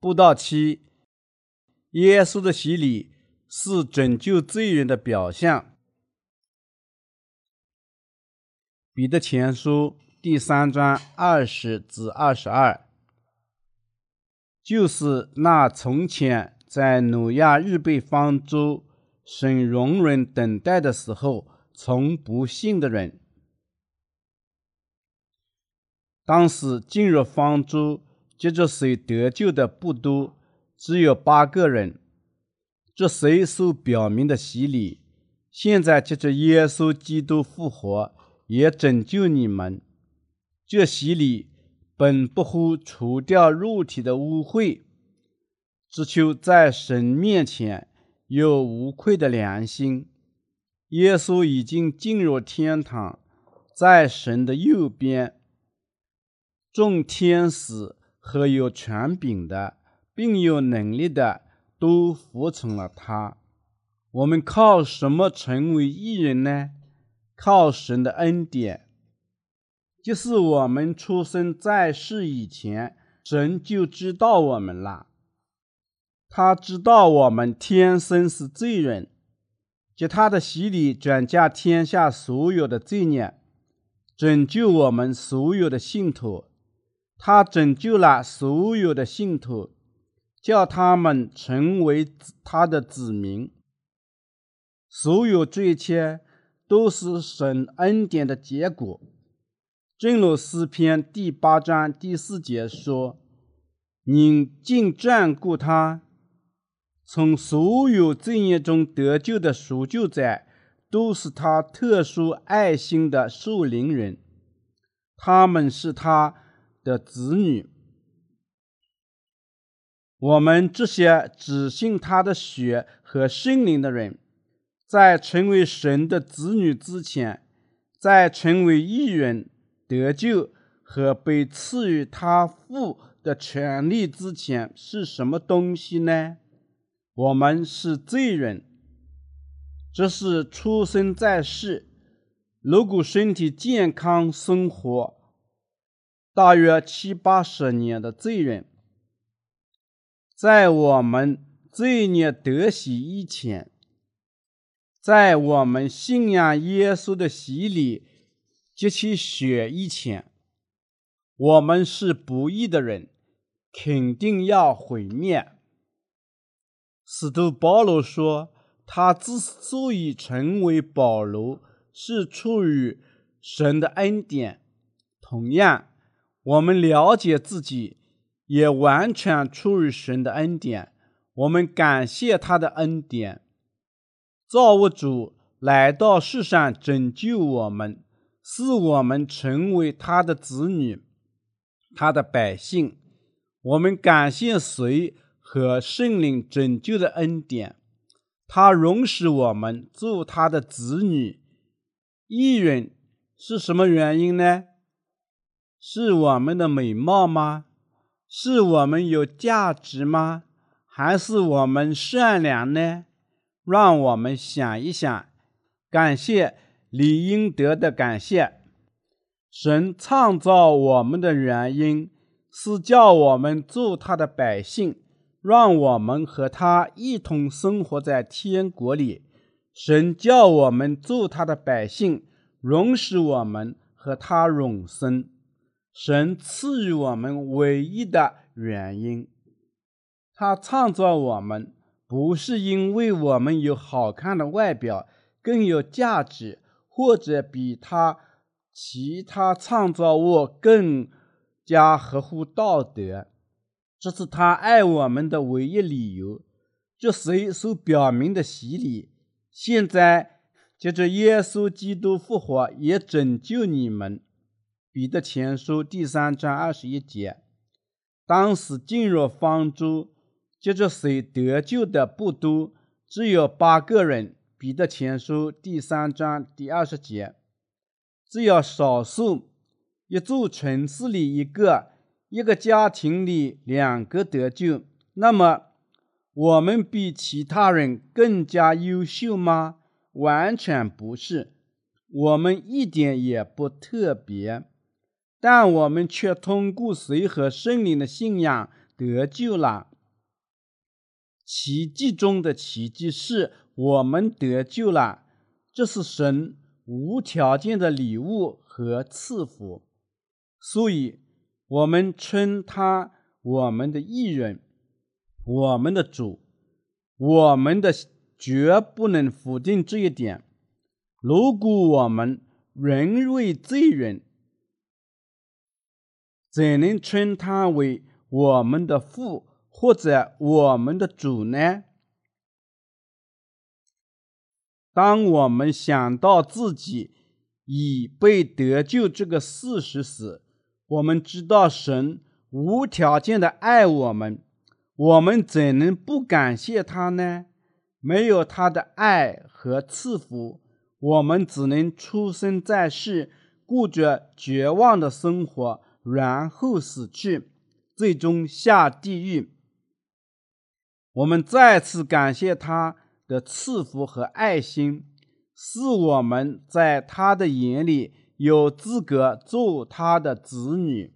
布道七：耶稣的洗礼是拯救罪人的表象。彼得前书第三章二十至二十二，就是那从前在努亚预备方舟、神容忍等待的时候，从不信的人。当时进入方舟、接着水得救的不多，只有八个人。这谁所表明的洗礼，现在接着耶稣基督复活，也拯救你们。这洗礼本不乎除掉肉体的污秽，只求在神面前有无愧的良心。耶稣已经进入天堂，在神的右边。众天使和有权柄的，并有能力的，都服从了他。我们靠什么成为艺人呢？靠神的恩典。就是我们出生在世以前，神就知道我们了。他知道我们天生是罪人，借他的洗礼转嫁天下所有的罪孽，拯救我们所有的信徒。他拯救了所有的信徒，叫他们成为他的子民。所有这一切都是神恩典的结果。正如诗篇第八章第四节说：“你竟眷顾他，从所有罪孽中得救的赎救者，都是他特殊爱心的受灵人。他们是他。”的子女，我们这些只信他的血和圣灵的人，在成为神的子女之前，在成为义人得救和被赐予他父的权利之前，是什么东西呢？我们是罪人，这是出生在世，如果身体健康生活。大约七八十年的罪人，在我们罪孽得洗以前，在我们信仰耶稣的洗礼及其血以前，我们是不义的人，肯定要毁灭。使徒保罗说，他之所以成为保罗，是出于神的恩典。同样。我们了解自己，也完全出于神的恩典。我们感谢他的恩典。造物主来到世上拯救我们，使我们成为他的子女，他的百姓。我们感谢谁和圣灵拯救的恩典？他容许我们做他的子女。义人是什么原因呢？是我们的美貌吗？是我们有价值吗？还是我们善良呢？让我们想一想，感谢理应得的感谢。神创造我们的原因是叫我们做他的百姓，让我们和他一同生活在天国里。神叫我们做他的百姓，容使我们和他永生。神赐予我们唯一的原因，他创造我们不是因为我们有好看的外表，更有价值，或者比他其他创造物更加合乎道德，这是他爱我们的唯一理由。这谁所表明的洗礼，现在借着耶稣基督复活，也拯救你们。彼得前书第三章二十一节，当时进入方舟，接着水得救的不多，只有八个人。彼得前书第三章第二十节，只要少数一座城市里一个，一个家庭里两个得救，那么我们比其他人更加优秀吗？完全不是，我们一点也不特别。但我们却通过随和圣灵的信仰得救了。奇迹中的奇迹是我们得救了，这是神无条件的礼物和赐福，所以我们称他我们的义人，我们的主，我们的绝不能否定这一点。如果我们仍为罪人，怎能称他为我们的父？或者我们的主呢？当我们想到自己已被得救这个事实时，我们知道神无条件的爱我们，我们怎能不感谢他呢？没有他的爱和赐福，我们只能出生在世，过着绝望的生活，然后死去，最终下地狱。我们再次感谢他的赐福和爱心，是我们在他的眼里有资格做他的子女。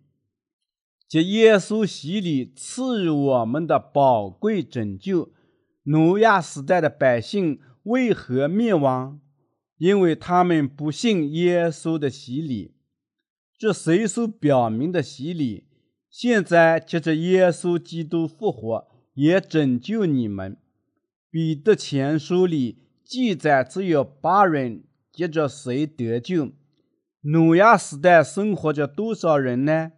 借耶稣洗礼赐予我们的宝贵拯救，挪亚时代的百姓为何灭亡？因为他们不信耶稣的洗礼。这随手表明的洗礼，现在借着耶稣基督复活。也拯救你们。彼得前书里记载，只有八人接着谁得救？努亚时代生活着多少人呢？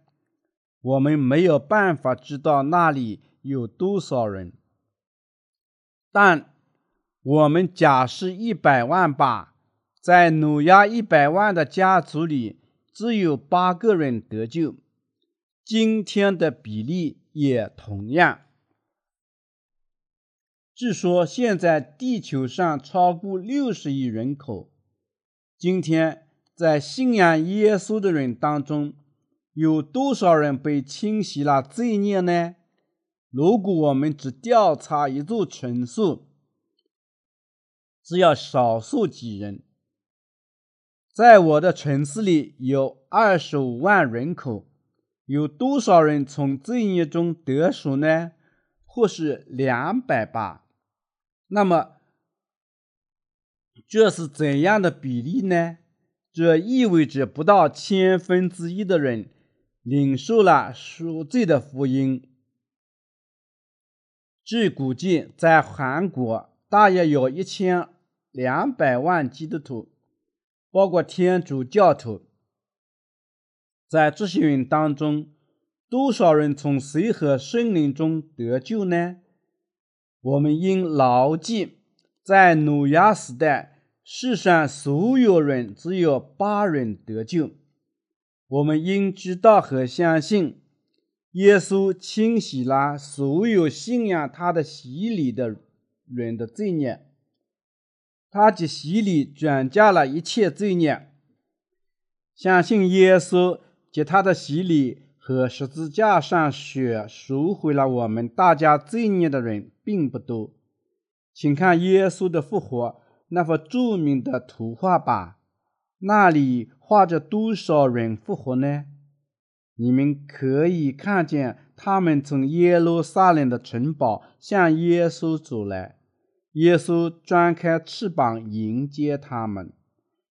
我们没有办法知道那里有多少人，但我们假设一百万吧。在努亚一百万的家族里，只有八个人得救。今天的比例也同样。据说现在地球上超过六十亿人口。今天在信仰耶稣的人当中，有多少人被清洗了罪孽呢？如果我们只调查一座城市，只要少数几人。在我的城市里有二十五万人口，有多少人从罪孽中得赎呢？或是两百吧。那么，这是怎样的比例呢？这意味着不到千分之一的人领受了赎罪的福音。据估计，在韩国大约有一千两百万基督徒，包括天主教徒。在这些人当中，多少人从水和圣灵中得救呢？我们应牢记，在努亚时代，世上所有人只有八人得救。我们应知道和相信，耶稣清洗了所有信仰他的洗礼的人的罪孽，他的洗礼转嫁了一切罪孽。相信耶稣及他的洗礼。和十字架上血赎回了我们大家罪孽的人并不多，请看耶稣的复活那幅著名的图画吧，那里画着多少人复活呢？你们可以看见他们从耶路撒冷的城堡向耶稣走来，耶稣张开翅膀迎接他们。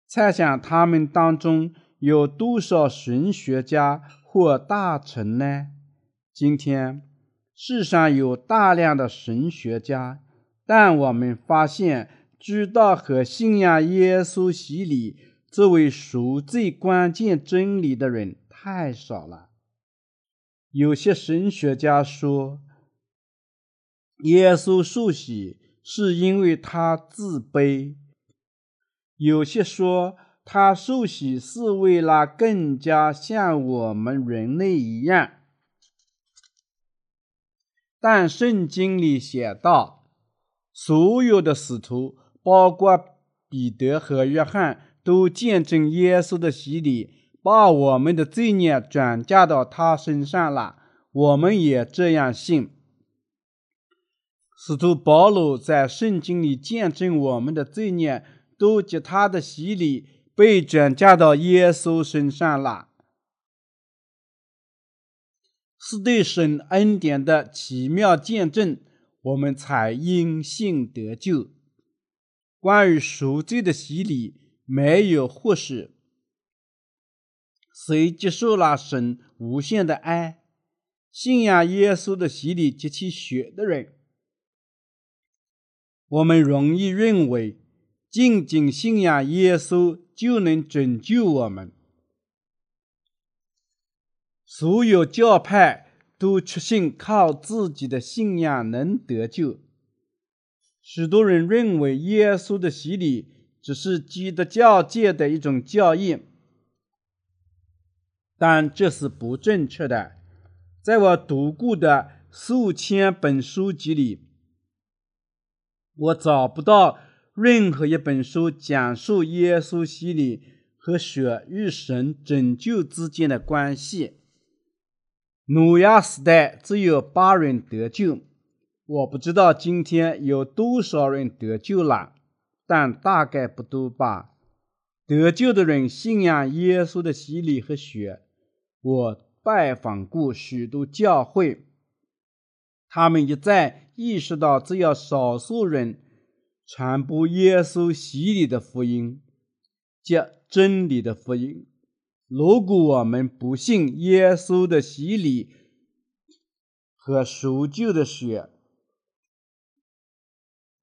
猜想他们当中有多少神学家？或大臣呢？今天世上有大量的神学家，但我们发现知道和信仰耶稣洗礼作为赎罪关键真理的人太少了。有些神学家说，耶稣受洗是因为他自卑；有些说。他受洗是为了更加像我们人类一样，但圣经里写道，所有的使徒，包括彼得和约翰，都见证耶稣的洗礼，把我们的罪孽转嫁到他身上了。我们也这样信。使徒保罗在圣经里见证我们的罪孽，都借他的洗礼。被转嫁到耶稣身上了，是对神恩典的奇妙见证。我们才因信得救。关于赎罪的洗礼，没有或是谁接受了神无限的爱，信仰耶稣的洗礼及其血的人，我们容易认为，仅仅信仰耶稣就能拯救我们。所有教派都确信靠自己的信仰能得救。许多人认为耶稣的洗礼只是基督教界的一种教义，但这是不正确的。在我读过的数千本书籍里，我找不到任何一本书讲述耶稣洗礼和血与神拯救之间的关系。诺亚时代只有八人得救，我不知道今天有多少人得救了，但大概不多吧。得救的人信仰耶稣的洗礼和血。我拜访过许多教会，他们一再意识到，只要少数人传播耶稣洗礼的福音，即真理的福音。如果我们不信耶稣的洗礼和赎救的血，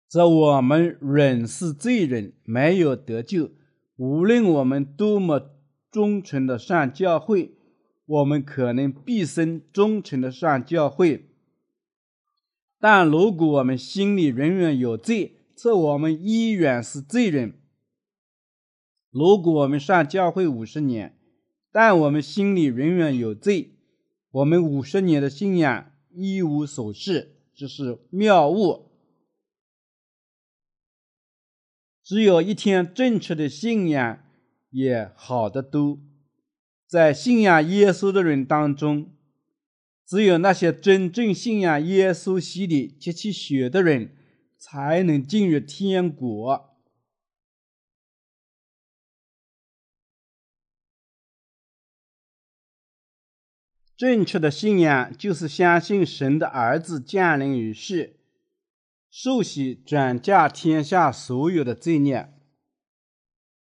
则我们仍是罪人，没有得救。无论我们多么忠诚的上教会，我们可能毕生忠诚的上教会，但如果我们心里仍然有罪，则我们依然是罪人。如果我们上教会五十年，但我们心里仍然有罪，我们五十年的信仰一无所事，这是谬误。只有一天正确的信仰也好得多。在信仰耶稣的人当中，只有那些真正信仰耶稣洗礼及其血的人，才能进入天国。正确的信仰就是相信神的儿子降临于世，受洗转嫁天下所有的罪孽。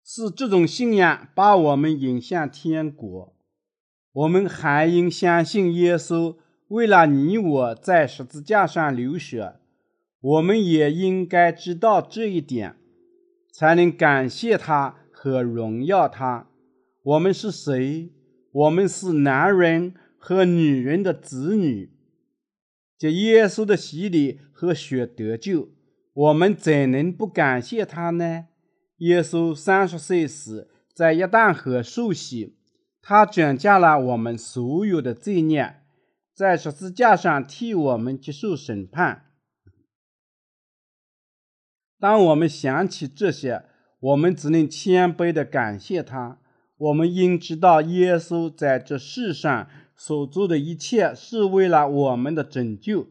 是这种信仰把我们引向天国。我们还应相信耶稣为了你我在十字架上流血。我们也应该知道这一点，才能感谢他和荣耀他。我们是谁？我们是男人。和女人的子女，借耶稣的洗礼和血得救，我们怎能不感谢他呢？耶稣三十岁时在约旦河受洗，他转嫁了我们所有的罪孽，在十字架上替我们接受审判。当我们想起这些，我们只能谦卑的感谢他。我们应知道，耶稣在这世上。所做的一切是为了我们的拯救。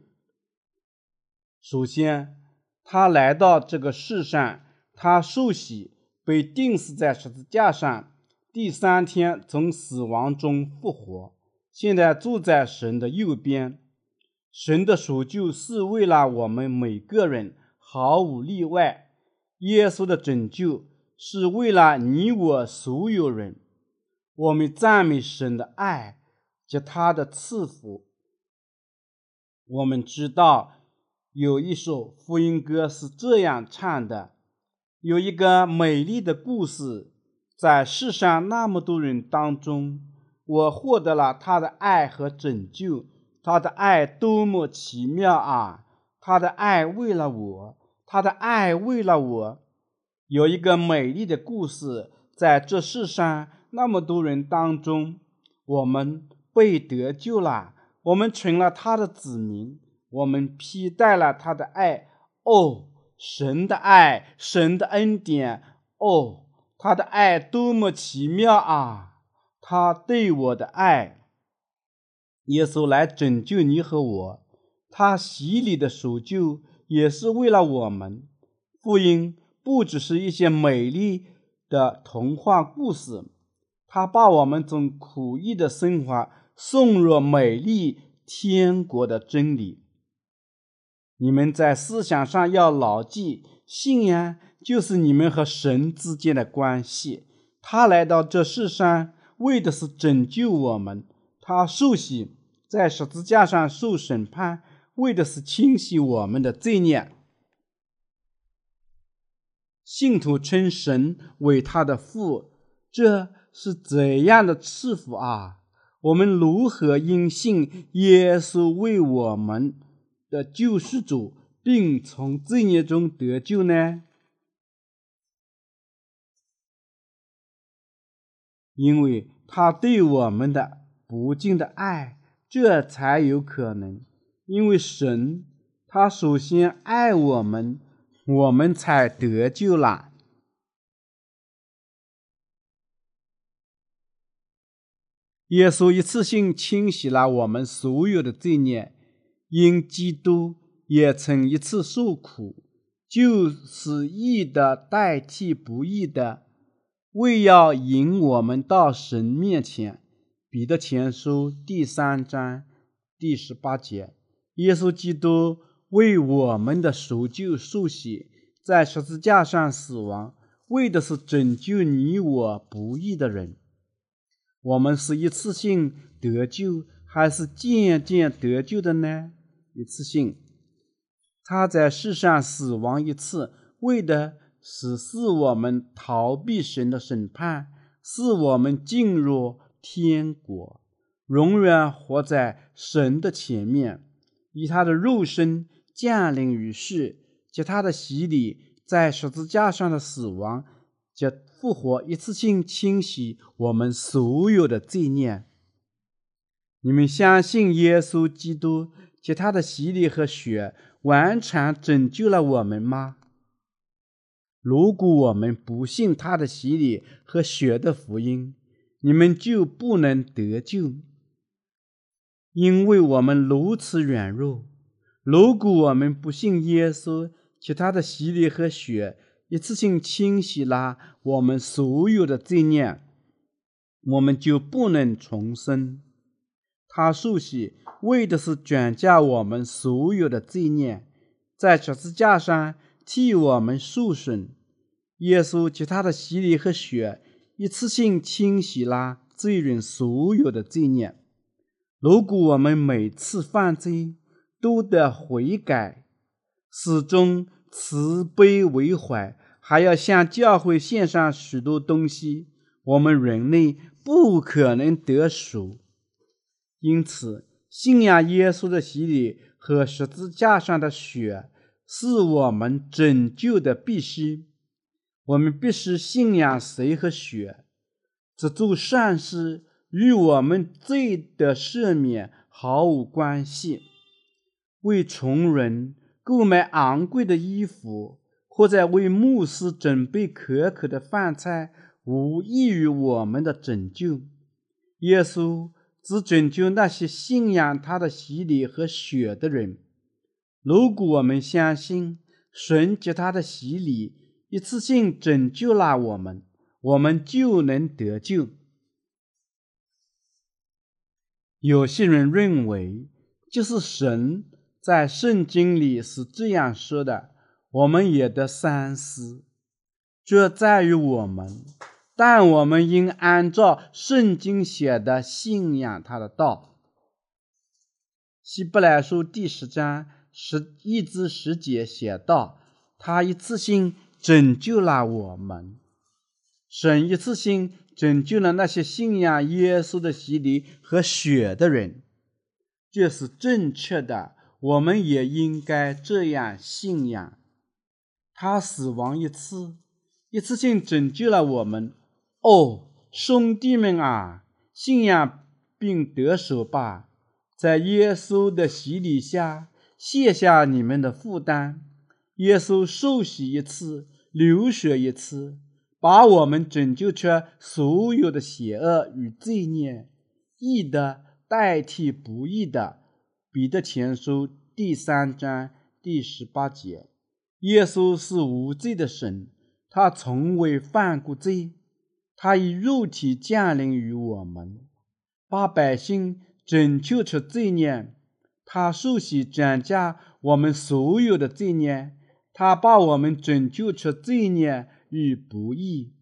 首先，他来到这个世上，他受洗，被钉死在十字架上，第三天从死亡中复活，现在坐在神的右边。神的赎救是为了我们每个人，毫无例外。耶稣的拯救是为了你我所有人。我们赞美神的爱。及他的赐福，我们知道有一首福音歌是这样唱的：有一个美丽的故事，在世上那么多人当中，我获得了他的爱和拯救。他的爱多么奇妙啊！他的爱为了我，他的爱为了我。有一个美丽的故事，在这世上那么多人当中，我们。被得救了，我们成了他的子民，我们披戴了他的爱。哦，神的爱，神的恩典，哦，他的爱多么奇妙啊！他对我的爱，耶稣来拯救你和我，他洗礼的赎救也是为了我们。福音不只是一些美丽的童话故事，他把我们从苦役的生活。送入美丽天国的真理。你们在思想上要牢记，信仰就是你们和神之间的关系。他来到这世上，为的是拯救我们；他受洗，在十字架上受审判，为的是清洗我们的罪孽。信徒称神为他的父，这是怎样的赐福啊！我们如何因信耶稣为我们？的救世主，并从罪孽中得救呢？因为他对我们的不尽的爱，这才有可能。因为神，他首先爱我们，我们才得救了。耶稣一次性清洗了我们所有的罪孽。因基督也曾一次受苦，就是义的代替不义的，为要引我们到神面前。彼得前书第三章第十八节：耶稣基督为我们的赎救受洗，在十字架上死亡，为的是拯救你我不义的人。我们是一次性得救，还是渐渐得救的呢？一次性，他在世上死亡一次，为的使是我们逃避神的审判，使我们进入天国，永远活在神的前面。以他的肉身降临于世，及他的洗礼，在十字架上的死亡，及复活，一次性清洗我们所有的罪孽。你们相信耶稣基督？其他的洗礼和血完全拯救了我们吗？如果我们不信他的洗礼和血的福音，你们就不能得救，因为我们如此软弱。如果我们不信耶稣，其他的洗礼和血一次性清洗了我们所有的罪孽，我们就不能重生。他受洗为的是转嫁我们所有的罪孽，在十字架上替我们受损。耶稣及他的洗礼和血一次性清洗了罪人所有的罪孽。如果我们每次犯罪都得悔改，始终慈悲为怀，还要向教会献上许多东西，我们人类不可能得赎。因此，信仰耶稣的洗礼和十字架上的血是我们拯救的必须。我们必须信仰谁和血？这做善事与我们罪的赦免毫无关系。为穷人购买昂贵的衣服，或者为牧师准备可口的饭菜，无异于我们的拯救。耶稣。只拯救那些信仰他的洗礼和血的人。如果我们相信神及他的洗礼一次性拯救了我们，我们就能得救。有些人认为，就是神在圣经里是这样说的，我们也得三思。这在于我们。但我们应按照圣经写的信仰他的道。希伯来书第十章十一至十节写道：“他一次性拯救了我们，神一次性拯救了那些信仰耶稣的洗礼和血的人，这是正确的。我们也应该这样信仰。他死亡一次，一次性拯救了我们。”哦，兄弟们啊，信仰并得手吧，在耶稣的洗礼下卸下你们的负担。耶稣受洗一次，流血一次，把我们拯救出所有的邪恶与罪孽，义的代替不义的。彼得前书第三章第十八节：耶稣是无罪的神，他从未犯过罪。他以肉体降临于我们，把百姓拯救出罪孽。他受洗转嫁我们所有的罪孽，他把我们拯救出罪孽与不义。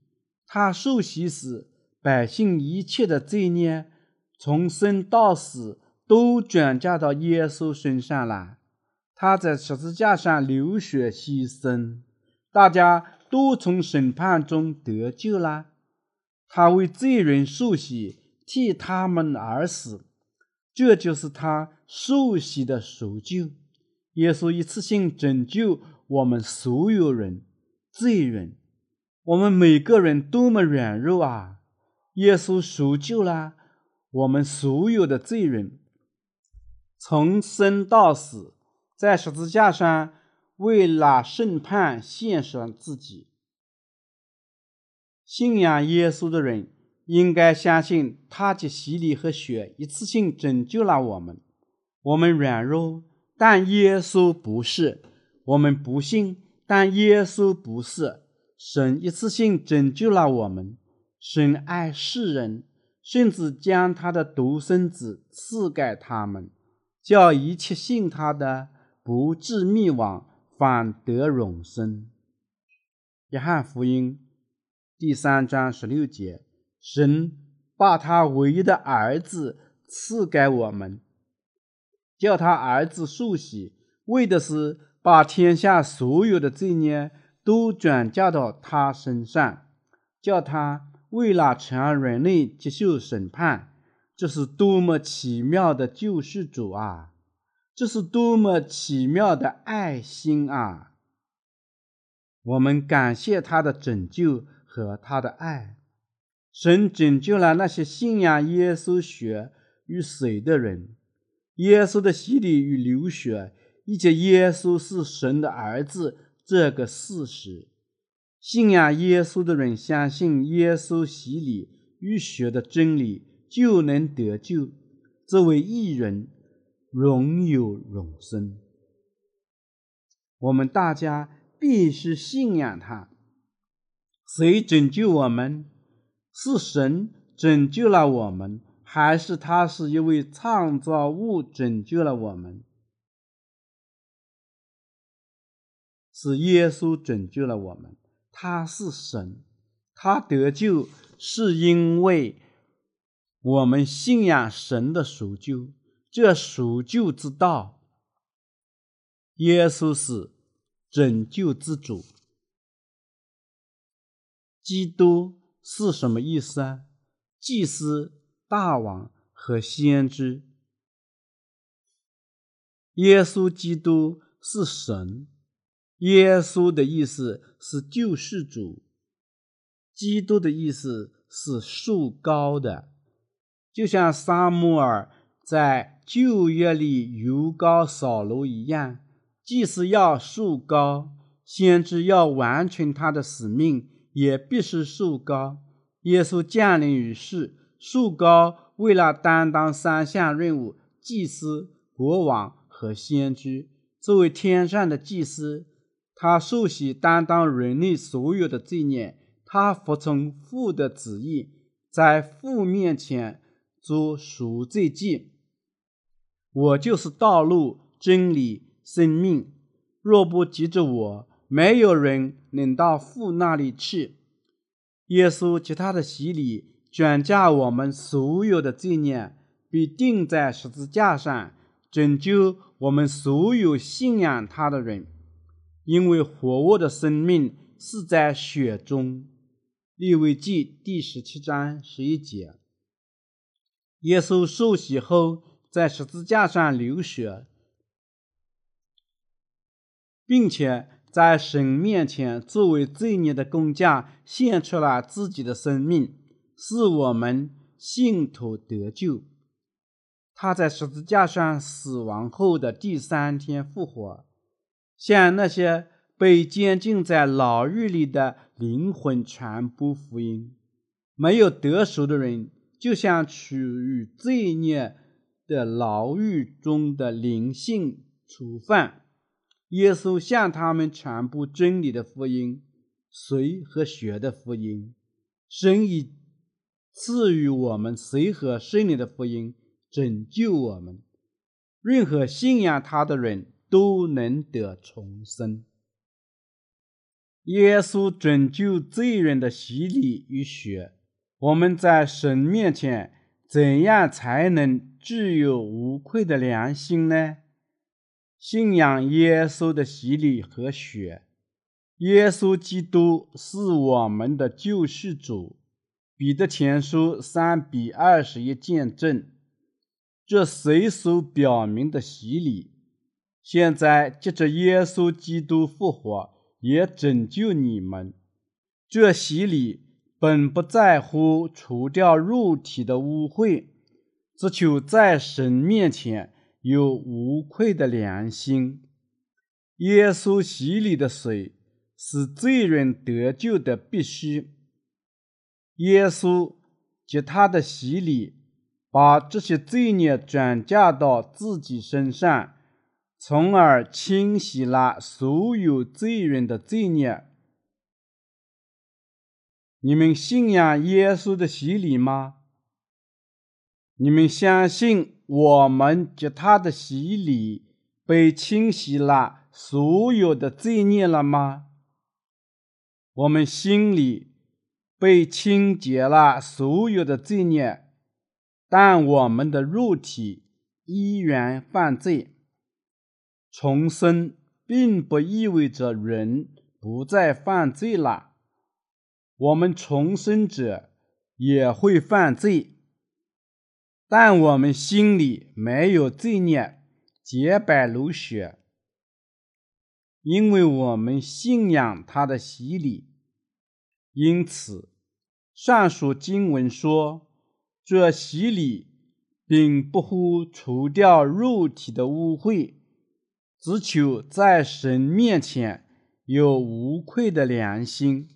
他受洗时，百姓一切的罪孽，从生到死都转嫁到耶稣身上了。他在十字架上流血牺牲，大家都从审判中得救了。他为罪人受洗，替他们而死，这就是他受洗的赎救。耶稣一次性拯救我们所有人，罪人。我们每个人多么软弱啊！耶稣赎救了我们所有的罪人，从生到死，在十字架上为了审判献上自己。信仰耶稣的人应该相信，他的洗礼和血一次性拯救了我们。我们软弱，但耶稣不是；我们不信，但耶稣不是。神一次性拯救了我们，神爱世人，甚至将他的独生子赐给他们，叫一切信他的不至灭亡，反得永生。约翰福音第三章十六节：神把他唯一的儿子赐给我们，叫他儿子受洗，为的是把天下所有的罪孽。都转嫁到他身上，叫他为了全人类接受审判。这是多么奇妙的救世主啊！这是多么奇妙的爱心啊！我们感谢他的拯救和他的爱。神拯救了那些信仰耶稣血与水的人。耶稣的洗礼与流血，以及耶稣是神的儿子。这个事实，信仰耶稣的人相信耶稣洗礼与血的真理，就能得救。这位艺人荣有永生。我们大家必须信仰他。谁拯救我们？是神拯救了我们，还是他是一位创造物拯救了我们？是耶稣拯救了我们，他是神，他得救是因为我们信仰神的赎救，这赎救之道。耶稣是拯救之主，基督是什么意思啊？祭司、大王和先知。耶稣基督是神。耶稣的意思是救世主，基督的意思是树高的，就像撒母耳在旧约里油膏扫罗一样。祭司要树高，先知要完成他的使命，也必是树高。耶稣降临于世，树高为了担当三项任务：祭司、国王和先知。作为天上的祭司。他受洗担当人类所有的罪孽，他服从父的旨意，在父面前做赎罪祭。我就是道路、真理、生命。若不急着我，没有人能到父那里去。耶稣及他的洗礼，转嫁我们所有的罪孽，并钉在十字架上，拯救我们所有信仰他的人。因为活物的生命是在血中，《利未记》第十七章十一节。耶稣受洗后，在十字架上流血，并且在神面前作为罪孽的工匠，献出了自己的生命，使我们信徒得救。他在十字架上死亡后的第三天复活。向那些被监禁在牢狱里的灵魂传播福音，没有得赎的人，就像处于罪孽的牢狱中的灵性囚犯。耶稣向他们传播真理的福音，水和血的福音。神已赐予我们水和圣灵的福音，拯救我们。任何信仰他的人都能得重生。耶稣拯救罪人的洗礼与血，我们在神面前怎样才能具有无愧的良心呢？信仰耶稣的洗礼和血，耶稣基督是我们的救世主。彼得前书三比二十一见证，这随所表明的洗礼，现在借着耶稣基督复活，也拯救你们。这洗礼本不在乎除掉肉体的污秽，只求在神面前。有无愧的良心。耶稣洗礼的水是罪人得救的必须。耶稣及他的洗礼，把这些罪孽转嫁到自己身上，从而清洗了所有罪人的罪孽。你们信仰耶稣的洗礼吗？你们相信？我们借他的洗礼被清洗了所有的罪孽了吗？我们心里被清洁了所有的罪孽，但我们的肉体依然犯罪。重生并不意味着人不再犯罪了，我们重生者也会犯罪。但我们心里没有罪孽，洁白如雪，因为我们信仰他的洗礼。因此，上述经文说，这洗礼并不乎除掉肉体的污秽，只求在神面前有无愧的良心。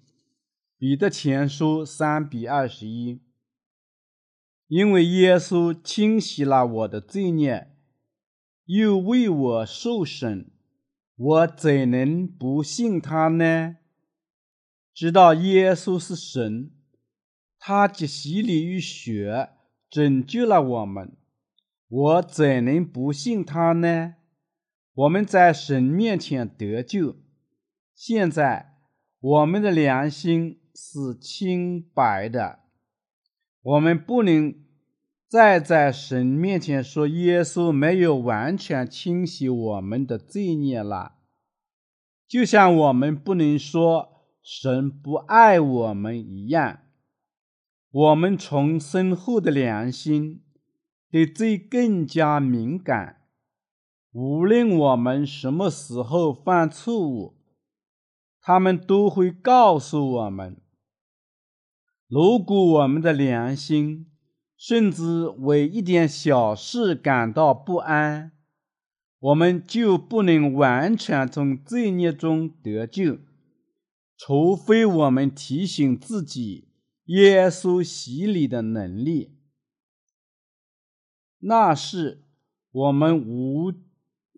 彼得前书三比二十一。因为耶稣清洗了我的罪孽，又为我受审，我怎能不信他呢？知道耶稣是神，他借洗礼与血拯救了我们，我怎能不信他呢？我们在神面前得救，现在我们的良心是清白的。我们不能再在神面前说耶稣没有完全清洗我们的罪孽了，就像我们不能说神不爱我们一样。我们重生后的良心对罪更加敏感，无论我们什么时候犯错误，他们都会告诉我们。如果我们的良心甚至为一点小事感到不安，我们就不能完全从罪孽中得救，除非我们提醒自己耶稣洗礼的能力。那是我们无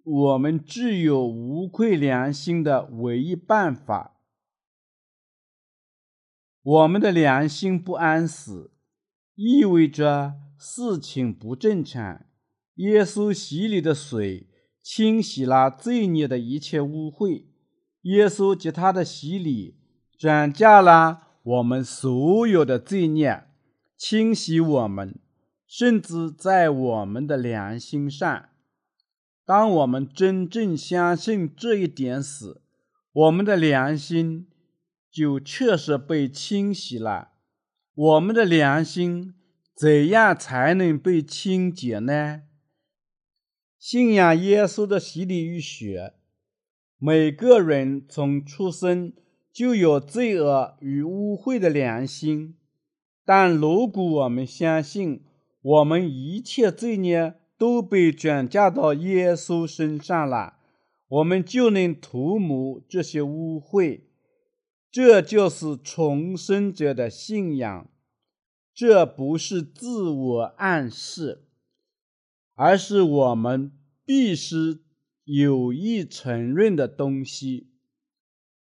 我们具有无愧良心的唯一办法。我们的良心不安死，意味着事情不正常。耶稣洗礼的水清洗了罪孽的一切污秽。耶稣及他的洗礼转嫁了我们所有的罪孽，清洗我们，甚至在我们的良心上。当我们真正相信这一点时，我们的良心。就确实被清洗了。我们的良心怎样才能被清洁呢？信仰耶稣的洗礼与血。每个人从出生就有罪恶与污秽的良心，但如果我们相信我们一切罪孽都被转嫁到耶稣身上了，我们就能涂抹这些污秽。这就是重生者的信仰，这不是自我暗示，而是我们必须有意承认的东西。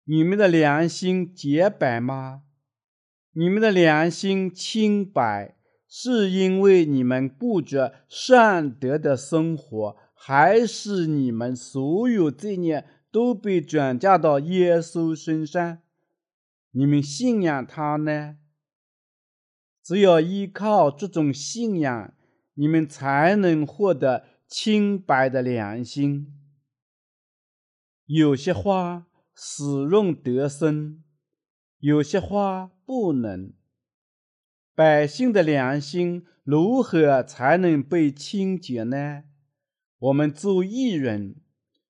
你们的良心洁白吗？你们的良心清白，是因为你们过着善德的生活，还是你们所有罪孽都被转嫁到耶稣身上？你们信仰他呢？只有依靠这种信仰，你们才能获得清白的良心。有些花使用得生，有些花不能。百姓的良心如何才能被清洁呢？我们做艺人，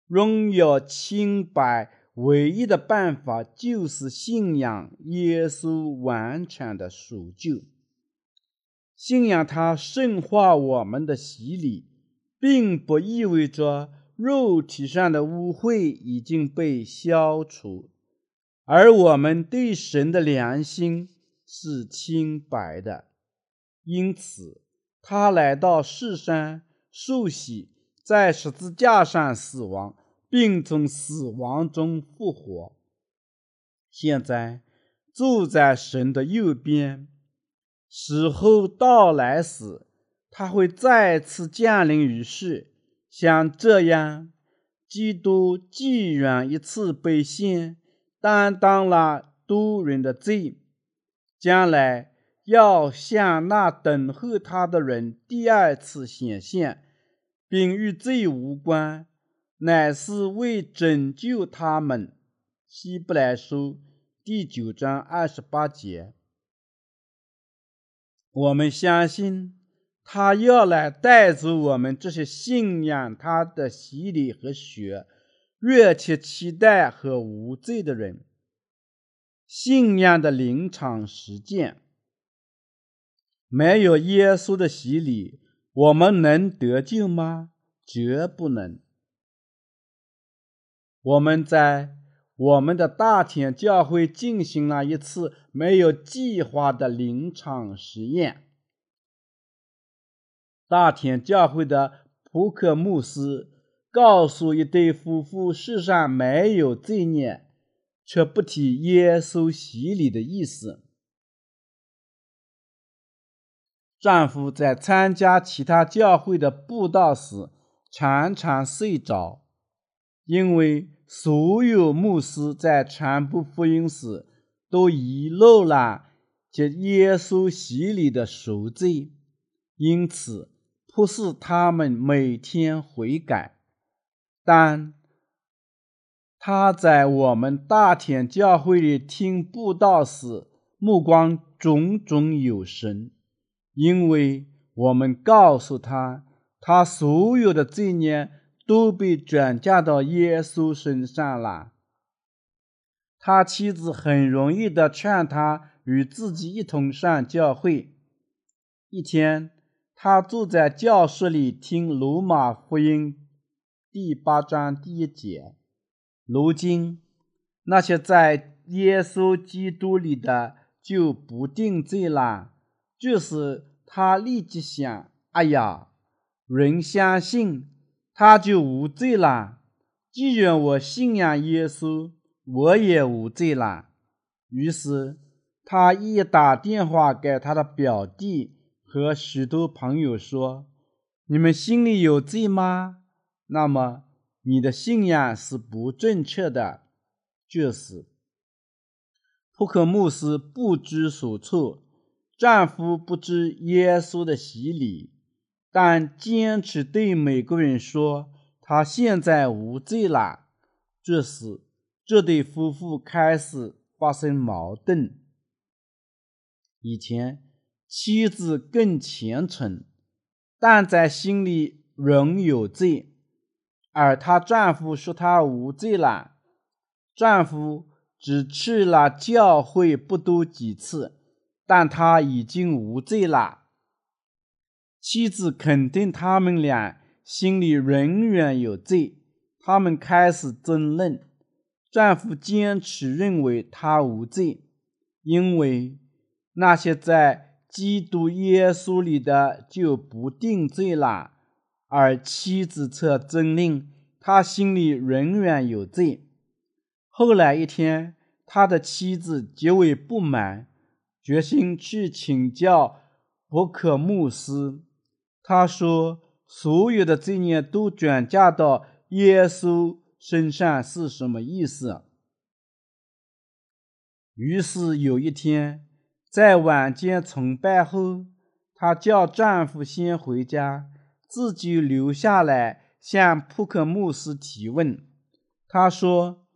拥有清白唯一的办法就是信仰耶稣完全的赎救，信仰他圣化我们的洗礼，并不意味着肉体上的污秽已经被消除，而我们对神的良心是清白的。因此，他来到世上受洗。在十字架上死亡，并从死亡中复活。现在坐在神的右边，时候到来时，他会再次降临于世。像这样，基督既然一次被献，担当了多人的罪，将来要向那等候他的人第二次显现。并与罪无关，乃是为拯救他们。希伯来书第九章二十八节。我们相信他要来带走我们这些信仰他的洗礼和血、热切期待和无罪的人。信仰的临场实践，没有耶稣的洗礼。我们能得救吗？绝不能。我们在我们的大田教会进行了一次没有计划的临场实验。大田教会的普克牧师告诉一对夫妇：“世上没有罪孽，却不提耶稣洗礼的意思。”丈夫在参加其他教会的布道时，常常睡着，因为所有牧师在传播福音时都遗漏了接耶稣洗礼的赎罪，因此迫使他们每天悔改。但他在我们大田教会里听布道时，目光炯炯有神。因为我们告诉他，他所有的罪孽都被转嫁到耶稣身上了。他妻子很容易的劝他与自己一同上教会。一天，他坐在教室里听罗马福音第八章第一节：“如今，那些在耶稣基督里的就不定罪了。”就是他立即想：“哎呀，人相信他就无罪了。既然我信仰耶稣，我也无罪了。”于是他一打电话给他的表弟和许多朋友说：“你们心里有罪吗？那么你的信仰是不正确的。”就是普克牧师不知所措。丈夫不知耶稣的洗礼，但坚持对每个人说他现在无罪了。这时，这对夫妇开始发生矛盾。以前，妻子更虔诚，但在心里仍有罪，而她丈夫说她无罪了。丈夫只去了教会不多几次。但他已经无罪了。妻子肯定他们俩心里仍然有罪，他们开始争论。丈夫坚持认为他无罪，因为那些在基督耶稣里的就不定罪了，而妻子则争论他心里仍然有罪。后来一天，他的妻子极为不满。决心去请教伯克牧师。他说：“所有的罪孽都转嫁到耶稣身上是什么意思？于是有一天，在晚间崇拜后，她叫丈夫先回家，自己留下来向普克牧师提问。她说：“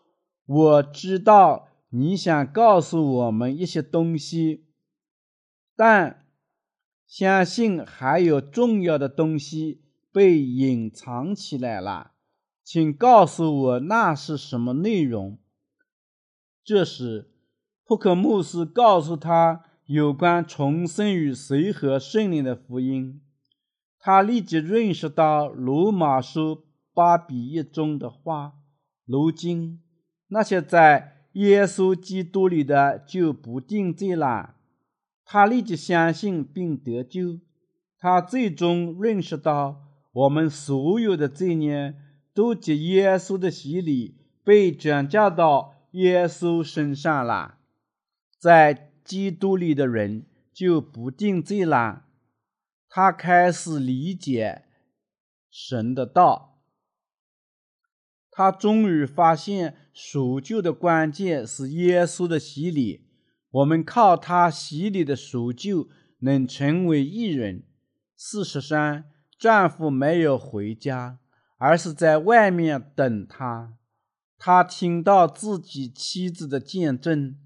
我知道你想告诉我们一些东西，但相信还有重要的东西被隐藏起来了，请告诉我那是什么内容。”这时。普克牧师告诉他有关重生与随和圣灵的福音，他立即认识到罗马书八比一中的话：如今那些在耶稣基督里的就不定罪了。他立即相信并得救。他最终认识到，我们所有的罪孽都借耶稣的洗礼被转嫁到耶稣身上了。在基督里的人就不定罪了。他开始理解神的道。他终于发现赎救的关键是耶稣的洗礼。我们靠他洗礼的赎救能成为义人。四十三，丈夫没有回家，而是在外面等他。他听到自己妻子的见证。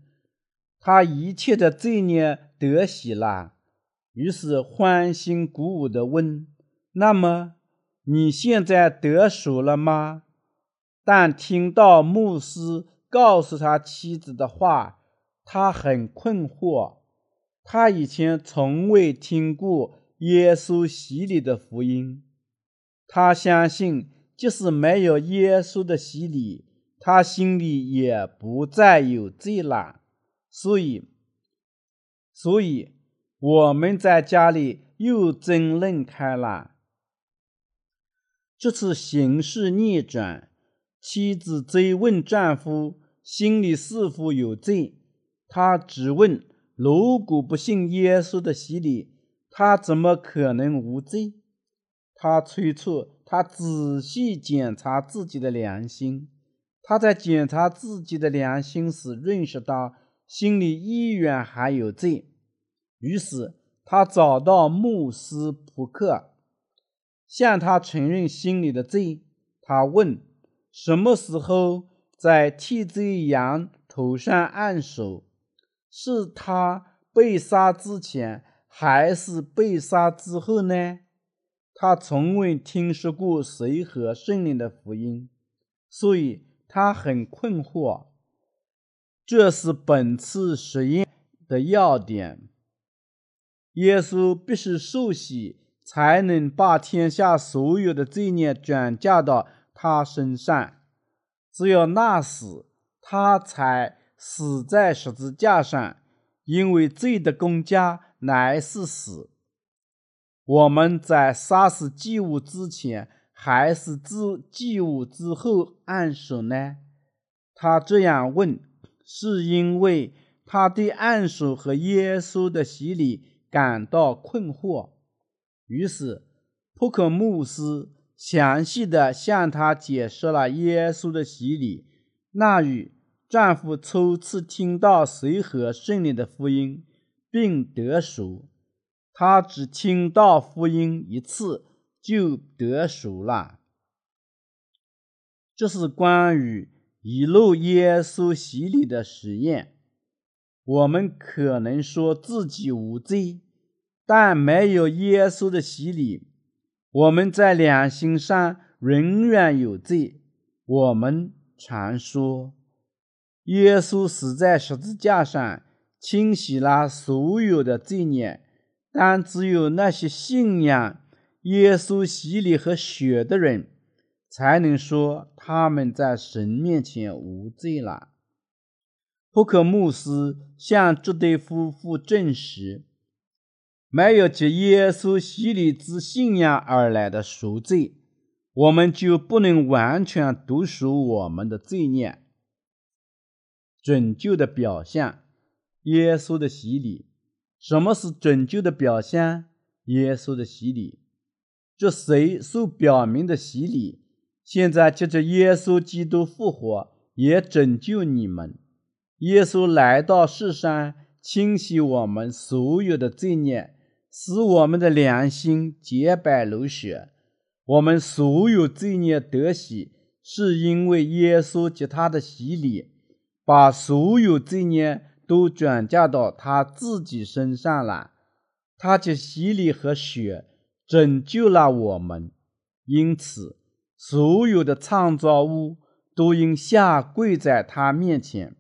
他一切的罪孽得洗了，于是欢欣鼓舞地问：“那么你现在得赎了吗？”但听到牧师告诉他妻子的话，他很困惑。他以前从未听过耶稣洗礼的福音，他相信，即使没有耶稣的洗礼，他心里也不再有罪了。所以，所以我们在家里又争论开了。这次形势逆转，妻子追问丈夫心里是否有罪，他只问：如果不信耶稣的洗礼，他怎么可能无罪？他催促他仔细检查自己的良心。他在检查自己的良心时，认识到。心里依然还有罪，于是他找到牧师普克，向他承认心里的罪。他问：“什么时候在替罪羊头上按手？是他被杀之前，还是被杀之后呢？”他从未听说过谁和圣灵的福音，所以他很困惑。这是本次实验的要点。耶稣必须受洗，才能把天下所有的罪孽转嫁到他身上。只有那时，他才死在十字架上，因为罪的公家乃是死。我们在杀死祭物之前，还是自祭物之后按手呢？他这样问。是因为他对按手和耶稣的洗礼感到困惑，于是普克牧师详细的向他解释了耶稣的洗礼。那与丈夫初次听到随和圣灵的福音并得赎，他只听到福音一次就得赎了。这是关于。遗漏耶稣洗礼的实验，我们可能说自己无罪，但没有耶稣的洗礼，我们在良心上仍然有罪。我们常说，耶稣死在十字架上，清洗了所有的罪孽，但只有那些信仰耶稣洗礼和血的人。才能说他们在神面前无罪了。普克牧师向这对夫妇证实，没有借耶稣洗礼之信仰而来的赎罪，我们就不能完全读赎我们的罪孽。拯救的表象，耶稣的洗礼。什么是拯救的表象？耶稣的洗礼。这谁所表明的洗礼，现在借着耶稣基督复活，也拯救你们。耶稣来到世上，清洗我们所有的罪孽，使我们的良心洁白如雪。我们所有罪孽得洗，是因为耶稣及他的洗礼，把所有罪孽都转嫁到他自己身上了。他借洗礼和血拯救了我们，因此所有的创造物都应下跪在他面前。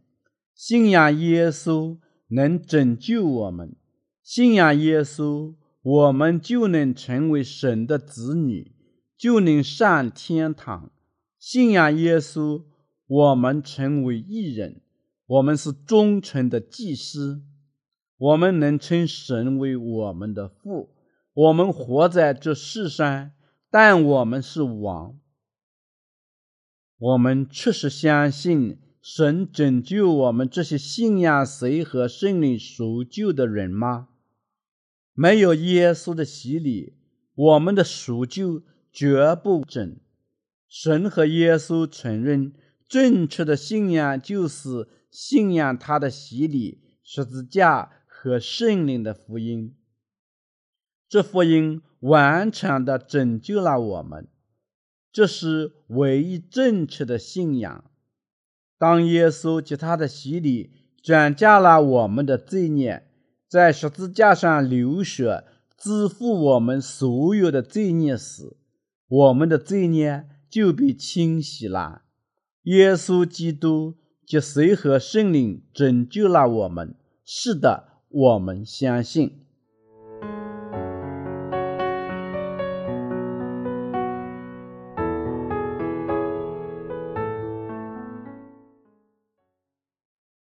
信仰耶稣能拯救我们，信仰耶稣，我们就能成为神的子女，就能上天堂。信仰耶稣，我们成为义人，我们是忠诚的祭司，我们能称神为我们的父。我们活在这世上，但我们是王。我们确实相信。神拯救我们这些信仰谁和圣灵赎救的人吗？没有耶稣的洗礼，我们的赎救绝不整。神和耶稣承认正确的信仰就是信仰他的洗礼、十字架和圣灵的福音。这福音完全的拯救了我们，这是唯一正确的信仰。当耶稣及他的洗礼转嫁了我们的罪孽，在十字架上流血支付我们所有的罪孽时，我们的罪孽就被清洗了。耶稣基督及随和圣灵拯救了我们。是的，我们相信。